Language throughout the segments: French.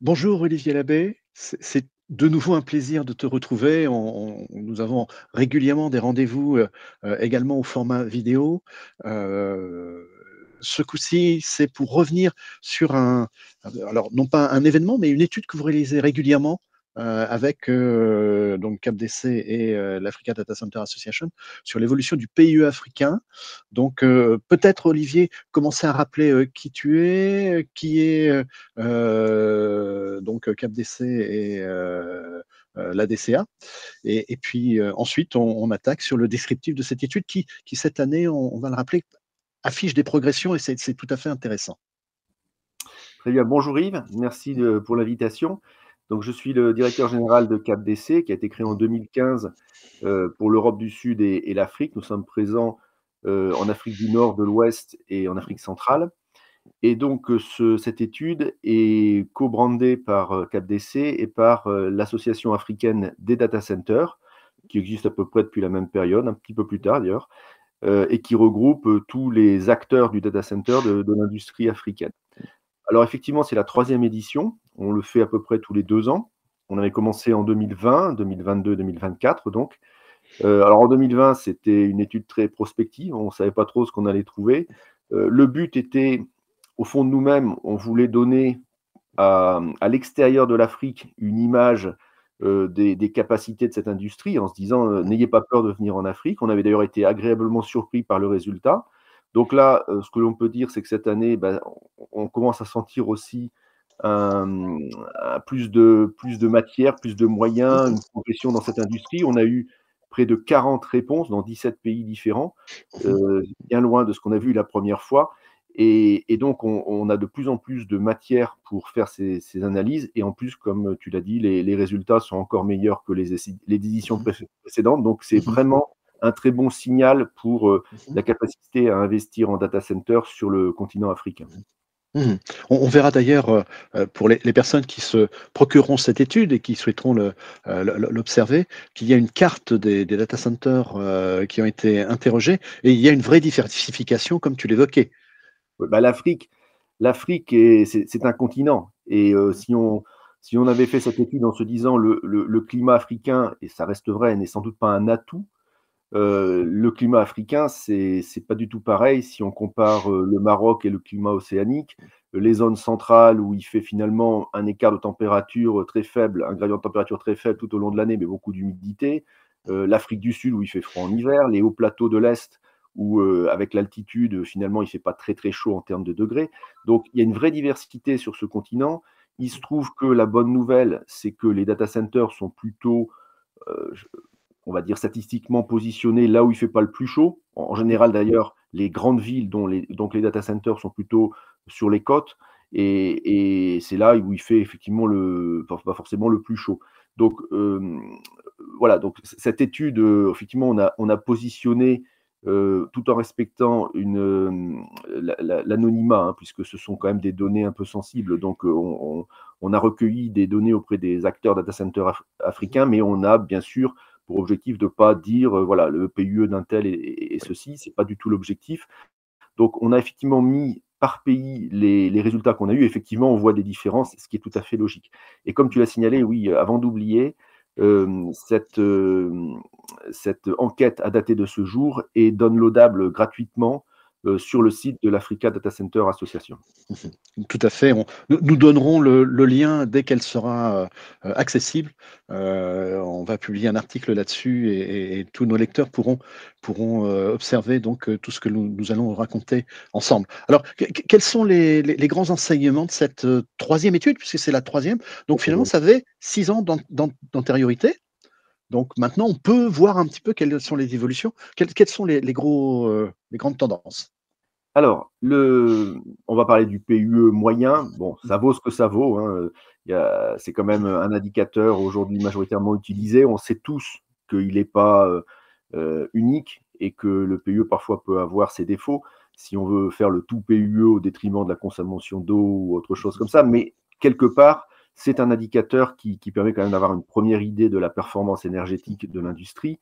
Bonjour Olivier Labbé, c'est de nouveau un plaisir de te retrouver. Nous avons régulièrement des rendez-vous, heu heu, également au format vidéo. Heu, ce coup-ci, c'est pour revenir sur un alors non pas un événement, mais une étude que vous réalisez régulièrement, avec, heu, donc CapDC et heu, l'Africa Data Center Association sur l'évolution du PIE africain. Donc, peut-être Olivier, commencer à rappeler, qui tu es, qui est, donc CapDC et heu, l'ADCA et puis, ensuite on on attaque sur le descriptif de cette étude qui cette année, on va le rappeler, affiche des progressions et c'est tout à fait intéressant. Très bien. Bonjour Yves, merci pour l'invitation. Je suis le directeur général de CapDC qui a été créé en 2015, heu, pour l'Europe du Sud et l'Afrique. Nous sommes présents, heu, en Afrique du Nord, de l'Ouest et en Afrique centrale et donc ce cette étude est co-brandée par, CapDC et par, l'Association africaine des data centers, qui existe à peu près depuis la même période, un petit peu plus tard d'ailleurs, et qui regroupe, tous les acteurs du data center de l'industrie africaine. Alors effectivement, c'est la troisième édition. On le fait à peu près tous les 2 ans. On avait commencé en 2020, 2022, 2024 donc. Heu, alors en 2020, c'était une étude très prospective, on ne savait pas trop ce qu'on allait trouver. Heu, le but était, au fond de nous-mêmes, on voulait donner à, l'extérieur de l'Afrique une image, heu, des capacités de cette industrie en se disant, «N'ayez pas peur de venir en Afrique». On avait d'ailleurs été agréablement surpris par le résultat. Donc là, heu, ce que l'on peut dire, c'est que cette année, bah, on commence à sentir aussi un, un plus de plus de matière, plus de moyens, une progression dans cette industrie. On a eu près de 40 réponses dans 17 pays différents, heu, bien loin de ce qu'on a vu la première fois et et donc on on a de plus en plus de matière pour faire ces ces analyses et en plus, comme tu l'as dit, les les résultats sont encore meilleurs que les éditions Mmh mh. précé précédentes. Donc c'est Mmh mh. vraiment un très bon signal pour, heu, Mmh mh. la capacité à investir en data center sur le continent africain. Mmh mh. On on verra d'ailleurs, heu heu, pour les les personnes qui se procureront cette étude et qui souhaiteront l'observer, qu'il y a une carte des des data centers, qui ont été interrogés et il y a une vraie diversification comme tu l'évoquais. Ouais, bah, l'Afrique l'Afrique est c'est un continent et si on si on avait fait cette étude en se disant le le le climat africain et ça reste vrai, n'est sans doute pas un atout, heu, le climat africain, c'est pas du tout pareil si on compare, heu, le Maroc et le climat océanique. Les zones centrales où il fait finalement un écart de température, heu, très faible, un gradient de température très faible tout au long de l'année, mais beaucoup d'humidité. L'Afrique du Sud où il fait froid en hiver, les hauts plateaux de l'Est où, avec l'altitude, finalement, il fait pas très, très chaud en termes de degrés. Donc il y a une vraie diversité sur ce continent. Il se trouve que la bonne nouvelle, c'est que les data centers sont plutôt, on va dire statistiquement positionnés là où il fait pas le plus chaud. En général d'ailleurs, les grandes villes dont les donc les data centers sont plutôt sur les côtes et c'est là où il fait effectivement pas forcément le plus chaud. Donc hem, voilà, donc cette étude, heu, effectivement, on a on a positionné, heu, tout en respectant l'anonymat, hein, puisque ce sont quand même des données un peu sensibles. Donc on a recueilli des données auprès des acteurs data center af africains, mais on a bien sûr pour objectif de pas dire, heu, voilà, le PUE d'un tel est ceci, c'est pas du tout l'objectif. Donc on a effectivement mis par pays les les résultats qu'on a eus. Effectivement, on voit des différences, ce qui est tout à fait logique. Et comme tu l'as signalé, oui, avant d'oublier, hem, cette, cette enquête a daté de ce jour et downloadable gratuitement, sur le site de l'Africa Data Center Association. Tout à fait, on nous donnerons le le lien dès qu'elle sera, heu, accessible. Heu, on va publier un article là-dessus et et et tous nos lecteurs pourront pourront, observer donc tout ce que nous nous allons raconter ensemble. Alors que que quels sont les les les grands enseignements de cette, 3e étude? Puisque c'est la 3e. Donc finalement, ça avait 6 ans d'an d'an d'antériorité. Donc maintenant, on peut voir un petit peu quelles sont les évolutions. Quels quels sont les les gros, les grandes tendances? Alors, on va parler du PUE moyen. Bon, ça vaut ce que ça vaut, hein, c'est quand même, un indicateur aujourd'hui majoritairement utilisé. On sait tous qu'il est pas, heu heu, unique et que le PUE parfois peut avoir ses défauts, si on veut faire le tout PUE au détriment de la consommation d'eau ou autre chose comme ça. Mais quelque part, c'est un indicateur qui permet quand même d'avoir une 1re idée de la performance énergétique de l'industrie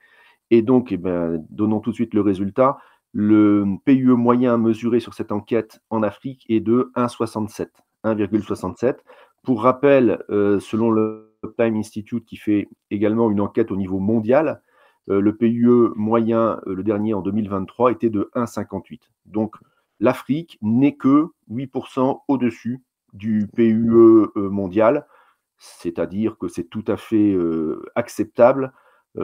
et donc et ben, donnons tout de suite le résultat. Le PUE moyen mesuré sur cette enquête en Afrique est de 1,67. 1,67 Pour rappel, selon le Time Institute qui fait également une enquête au niveau mondial, le PIE moyen, le dernier en 2023, était de 1,58. Donc l'Afrique n'est que 8% au-dessus du PIE mondial, c'est-à-dire que c'est tout à fait acceptable.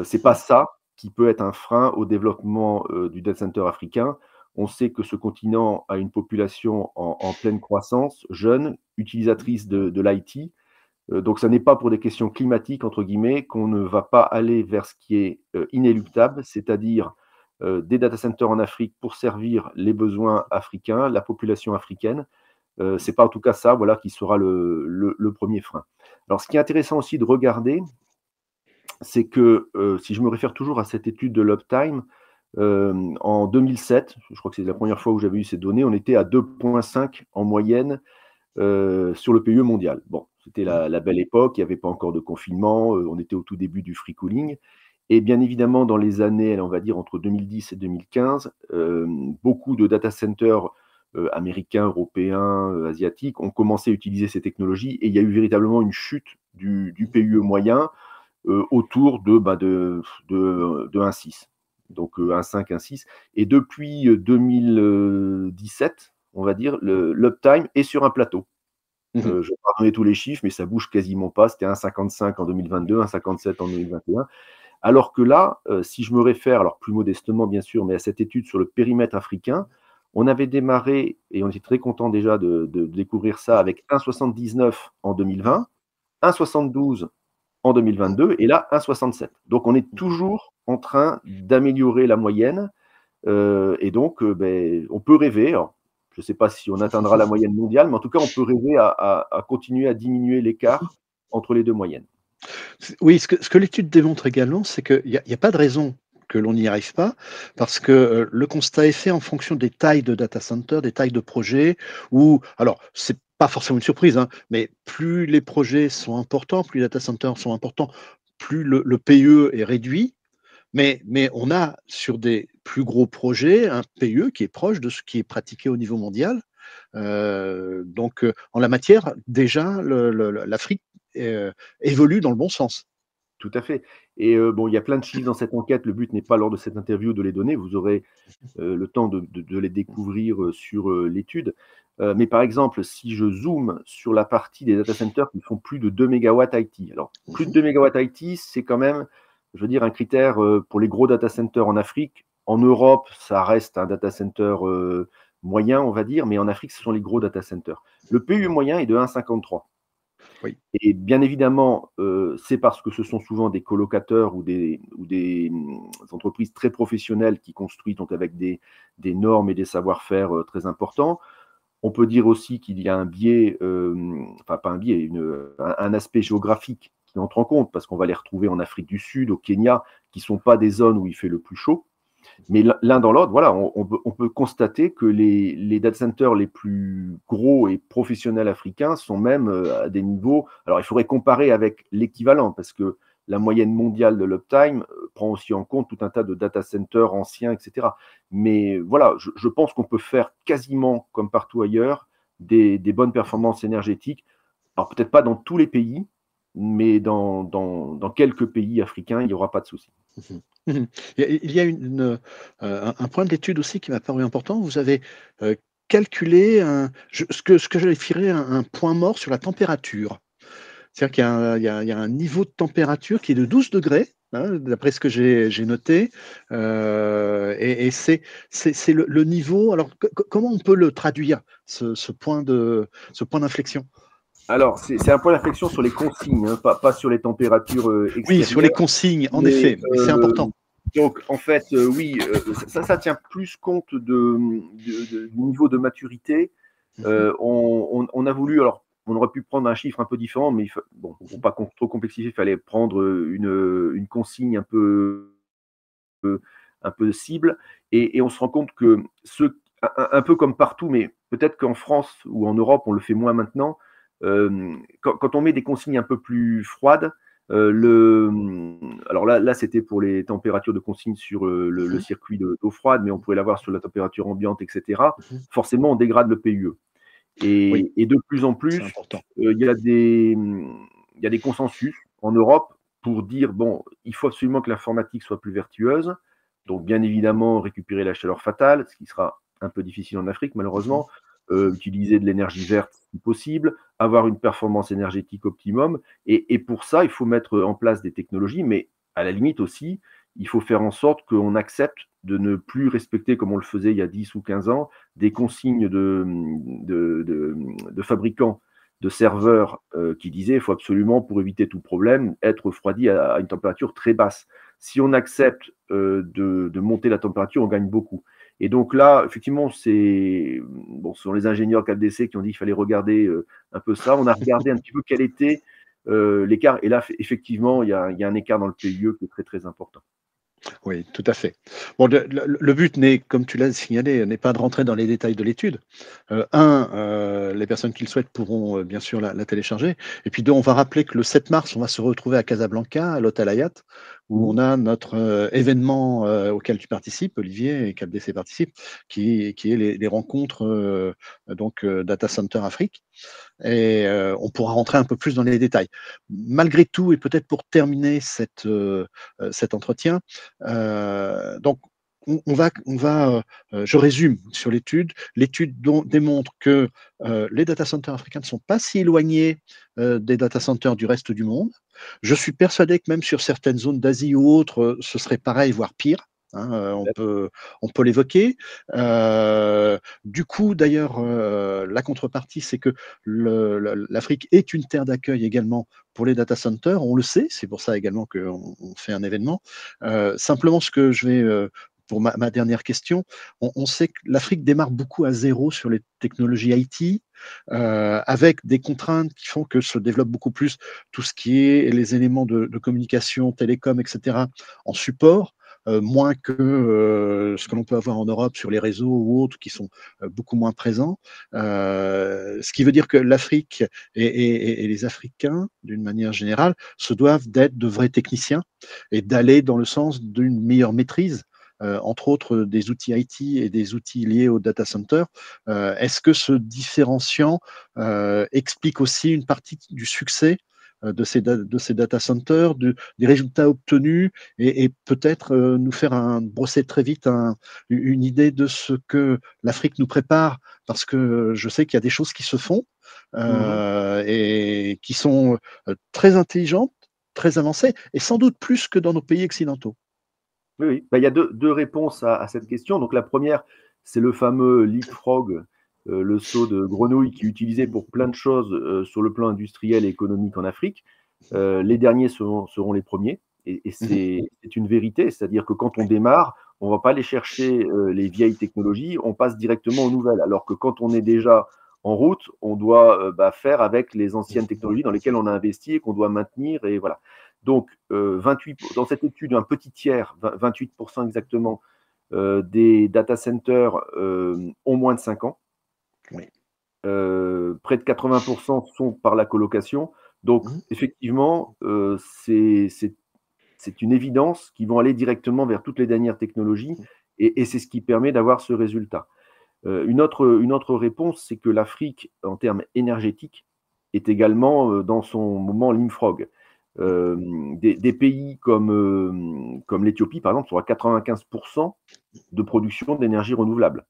c'est pas ça qui peut être un frein au développement du data center africain. On sait que ce continent a une population en, pleine croissance, jeune, utilisatrice de, l'IT. Euh, donc, ce n'est pas pour des questions climatiques, entre guillemets, qu'on ne va pas aller vers ce qui est euh, inéluctable, c'est-à-dire euh, des data centers en Afrique pour servir les besoins africains, la population africaine. ce n'est pas en tout cas ça voilà, qui sera le, premier frein. Alors, ce qui est intéressant aussi de regarder, c'est que si je me réfère toujours à cette étude de l'Uptime, euh, en 2007, je crois que c'est la première fois où j'avais eu ces données, on était à 2,5 en moyenne euh, sur le PIE mondial. Bon, c'était la, belle époque, il n'y avait pas encore de confinement, euh, on était au tout début du free cooling. Et bien évidemment, dans les années, on va dire entre 2010 et 2015, beaucoup de data centers américains, européens, asiatiques ont commencé à utiliser ces technologies et il y a eu véritablement une chute du, PIE moyen autour de, bah, de, de, de 1,6 donc euh, un 5, un 6. Et depuis 2017, euh, on va dire, l'uptime est sur un plateau. Mmh euh, je vais pas donner tous les chiffres, mais ça bouge quasiment pas. C'était 1,55 en 2022, 1,57 en 2021. Alors que là, si je me réfère, alors plus modestement bien sûr, mais à cette étude sur le périmètre africain, on avait démarré, et on était très content déjà de, de découvrir ça, avec 1,79 en 2020, 1,72 en 2022 et là 1,67. Donc on est toujours en train d'améliorer la moyenne euh, et donc euh, ben, on peut rêver. je ne sais pas si on atteindra la moyenne mondiale, mais en tout cas on peut rêver à, continuer à diminuer l'écart entre les deux moyennes. Oui, ce que, l'étude démontre également, c'est qu'il n'y a, a, pas de raison que l'on n'y arrive pas, parce que euh, le constat est fait en fonction des tailles de data center, des tailles de projets, ou alors c'est pas forcément une surprise, hein, mais plus les projets sont importants, plus les data centers sont importants, plus le, PE est réduit. Mais, mais, on a sur des plus gros projets un PE qui est proche de ce qui est pratiqué au niveau mondial. Euh, donc, euh, en la matière, déjà, l'Afrique euh, évolue dans le bon sens. Tout à fait. Et bon, il y a plein de chiffres dans cette enquête. Le but n'est pas lors de cette interview de les donner. Vous aurez le temps de, les découvrir sur l'étude. Euh, mais par exemple, si je zoome sur la partie des data centers qui font plus de 2 MW IT, alors plus de 2 MW IT, c'est quand même, je veux dire, un critère euh, pour les gros data centers en Afrique. En Europe, ça reste un data center euh, moyen, on va dire, mais en Afrique, ce sont les gros data centers. Le PU moyen est de 1,53. Et bien évidemment, c'est parce que ce sont souvent des colocateurs ou des, hum, entreprises très professionnelles qui construisent donc avec des, normes et des savoir-faire très importants. On peut dire aussi qu'il y a un biais, euh, enfin pas un biais, un, aspect géographique qui entre en compte, parce qu'on va les retrouver en Afrique du Sud, au Kenya, qui ne sont pas des zones où il fait le plus chaud. Mais l'un dans l'autre, voilà, on, peut, constater que les, data centers les plus gros et professionnels africains sont même euh, à des niveaux. Alors, il faudrait comparer avec l'équivalent, parce que la moyenne mondiale de l'uptime euh, prend aussi en compte tout un tas de data centers anciens, etc. Mais voilà, je, pense qu'on peut faire quasiment comme partout ailleurs des, bonnes performances énergétiques. Alors peut-être pas dans tous les pays, mais dans, quelques pays africains, il n'y aura pas de souci. Il y a euh, un point de l'étude aussi qui m'a paru important. Vous avez euh, calculé ce que, ce que un point mort sur la température. C'est-à-dire qu'il y, a un niveau de température qui est de 12 degrés, hein, d'après ce que j'ai noté. Euh, et, c'est le, niveau. Alors, comment on peut le traduire, ce, point d'inflexion? Alors, c'est un point d'inflexion sur les consignes, hein, pas, sur les températures euh, Oui, sur les consignes, en effet, c'est euh, important. Donc, en fait, oui, ça, ça tient plus compte de, du niveau de maturité. Mhm. on, on, a voulu, alors on aurait pu prendre un chiffre un peu différent, mais bon, pour pas trop complexifier, il fallait prendre une, consigne un peu, un peu cible. Et, on se rend compte que ce, un, peu comme partout, mais peut-être qu'en France ou en Europe, on le fait moins maintenant. Euh, quand, on met des consignes un peu plus froides, euh, le, alors là, là c'était pour les températures de consigne sur euh, le, le, circuit d'eau froide, mais on pouvait l'avoir sur la température ambiante, etc. Forcément, on dégrade le PUE. Et, de plus en plus, il y, a des, y a des consensus en Europe pour dire, bon, il faut absolument que l'informatique soit plus vertueuse. Donc, bien évidemment, récupérer la chaleur fatale, ce qui sera un peu difficile en Afrique, malheureusement. Euh, utiliser de l'énergie verte si possible, avoir une performance énergétique optimum. Et, pour ça, il faut mettre en place des technologies, mais à la limite aussi, il faut faire en sorte qu'on accepte de ne plus respecter, comme on le faisait il y a 10 ou 15 ans, des consignes de, fabricants de serveurs euh, qui disaient il faut absolument, pour éviter tout problème, être refroidi à, une température très basse. Si on accepte euh, de, monter la température, on gagne beaucoup. Et donc là, effectivement, c'est bon, ce sont les ingénieurs 4DC qui ont dit qu'il fallait regarder euh, un peu ça. On a regardé un petit peu quel était euh, l'écart. Et là, effectivement, il y, a, un écart dans le PIE qui est très très important. Oui, tout à fait. Bon, le, but n'est, comme tu l'as signalé, n'est pas de rentrer dans les détails de l'étude. Euh, un, les personnes qui le souhaitent pourront bien sûr la, la, télécharger. Et puis deux, on va rappeler que le 7 mars, on va se retrouver à Casablanca, à l'hôtel Hayat, où on a notre euh, événement euh, auquel tu participes, Olivier, et CapDC participe, qui, qui est les, rencontres euh, donc Data Center Afrique. Et on pourra rentrer un peu plus dans les détails. Malgré tout, et peut-être pour terminer cet entretien, donc on, va, on va je résume sur l'étude. L'étude démontre que les data centers africains ne sont pas si éloignés des data centers du reste du monde. Je suis persuadé que même sur certaines zones d'Asie ou autres, ce serait pareil, voire pire. Hein, on peut, on peut l'évoquer. du coup, d'ailleurs, la contrepartie, c'est que l'Afrique est une terre d'accueil également pour les data centers. On le sait, c'est pour ça également qu'on fait un événement. simplement, ce que je vais pour ma, dernière question, on, sait que l'Afrique démarre beaucoup à zéro sur les technologies IT, euh, avec des contraintes qui font que se développe beaucoup plus tout ce qui est les éléments de, communication, télécom, etc., en support. Euh, moins que euh, ce que l'on peut avoir en Europe sur les réseaux ou autres qui sont beaucoup moins présents. ce qui veut dire que l'Afrique et, les Africains, d'une manière générale, se doivent d'être de vrais techniciens et d'aller dans le sens d'une meilleure maîtrise entre autres des outils IT et des outils liés au data center. Euh, est-ce que ce différenciant euh, explique aussi une partie du succès de ces, de ces data centers, des résultats obtenus et, peut-être nous faire un, brosser très vite une idée de ce que l'Afrique nous prépare, parce que je sais qu'il y a des choses qui se font mmh et qui sont très intelligentes, très avancées, et sans doute plus que dans nos pays occidentaux. Oui, bah, il y a deux, réponses à, cette question. Donc la première, c'est le fameux leapfrog, euh, le saut de grenouille qui est utilisé pour plein de choses euh, sur le plan industriel et économique en Afrique. Euh, les derniers seront, les premiers. Et, mhm. c'est une vérité, c'est-à-dire que quand on démarre, on ne va pas aller chercher les vieilles technologies, on passe directement aux nouvelles. Alors que quand on est déjà en route, on doit bah, faire avec les anciennes technologies dans lesquelles on a investi et qu'on doit maintenir. Et voilà. Donc, 28, euh, dans cette étude, un petit tiers, 28% exactement, euh, des data centers euh, ont moins de 5 ans. près de 80% sont par la colocation. Donc, mmh. effectivement, c'est une évidence qu'ils vont aller directement vers toutes les dernières technologies mmh. et, c'est ce qui permet d'avoir ce résultat. une, autre, une autre réponse, c'est que l'Afrique, en termes énergétiques, est également dans son moment limfrog. Des, pays comme, euh, comme l'Éthiopie, par exemple, sont à 95% de production d'énergie renouvelable,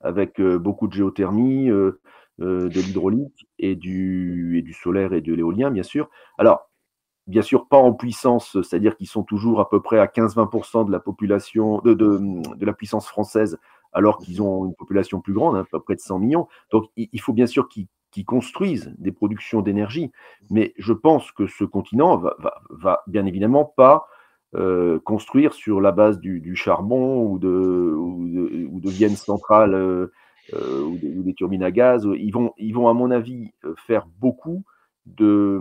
avec beaucoup de géothermie, de l'hydraulique et du, et du solaire et de l'éolien, bien sûr. Alors, bien sûr, pas en puissance, c'est-à-dire qu'ils sont toujours à peu près à 15-20% de la population, de, de, la puissance française, alors qu'ils ont une population plus grande, hein, à peu près de 100 millions. Donc, il faut bien sûr qu'ils qui construisent des productions d'énergie. Mais je pense que ce continent va, va, bien évidemment pas euh, construire sur la base du, charbon ou de, ou de, Vienne centrale euh, euh, ou, des turbines à gaz. Ils vont, ils vont, à mon avis, faire beaucoup de,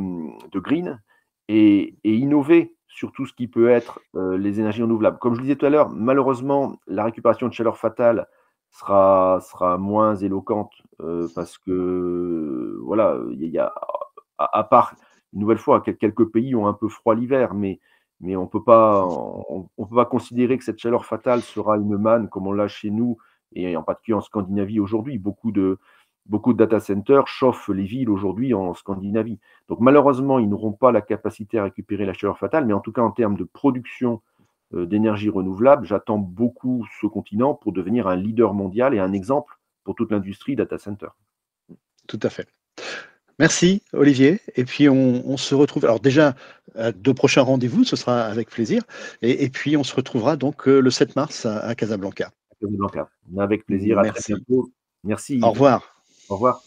de green et, et, innover sur tout ce qui peut être les énergies renouvelables. Comme je le disais tout à l'heure, malheureusement, la récupération de chaleur fatale sera, sera moins éloquente euh, parce que, voilà, il y a, à, part, une nouvelle fois, quelques pays ont un peu froid l'hiver, mais, mais on on, peut pas considérer que cette chaleur fatale sera une manne comme on l'a chez nous, et en particulier en Scandinavie aujourd'hui. Beaucoup de, Beaucoup de data centers chauffent les villes aujourd'hui en Scandinavie. Donc malheureusement, ils n'auront pas la capacité à récupérer la chaleur fatale, mais en tout cas en termes de production d'énergie renouvelable, j'attends beaucoup ce continent pour devenir un leader mondial et un exemple pour toute l'industrie data center. Tout à fait. Merci Olivier. Et puis on, se retrouve. Alors déjà, deux prochains rendez-vous, ce sera avec plaisir. Et, puis on se retrouvera donc euh, le 7 mars à, Casablanca. Casablanca. Avec plaisir. Merci. Merci. Au revoir. Au revoir.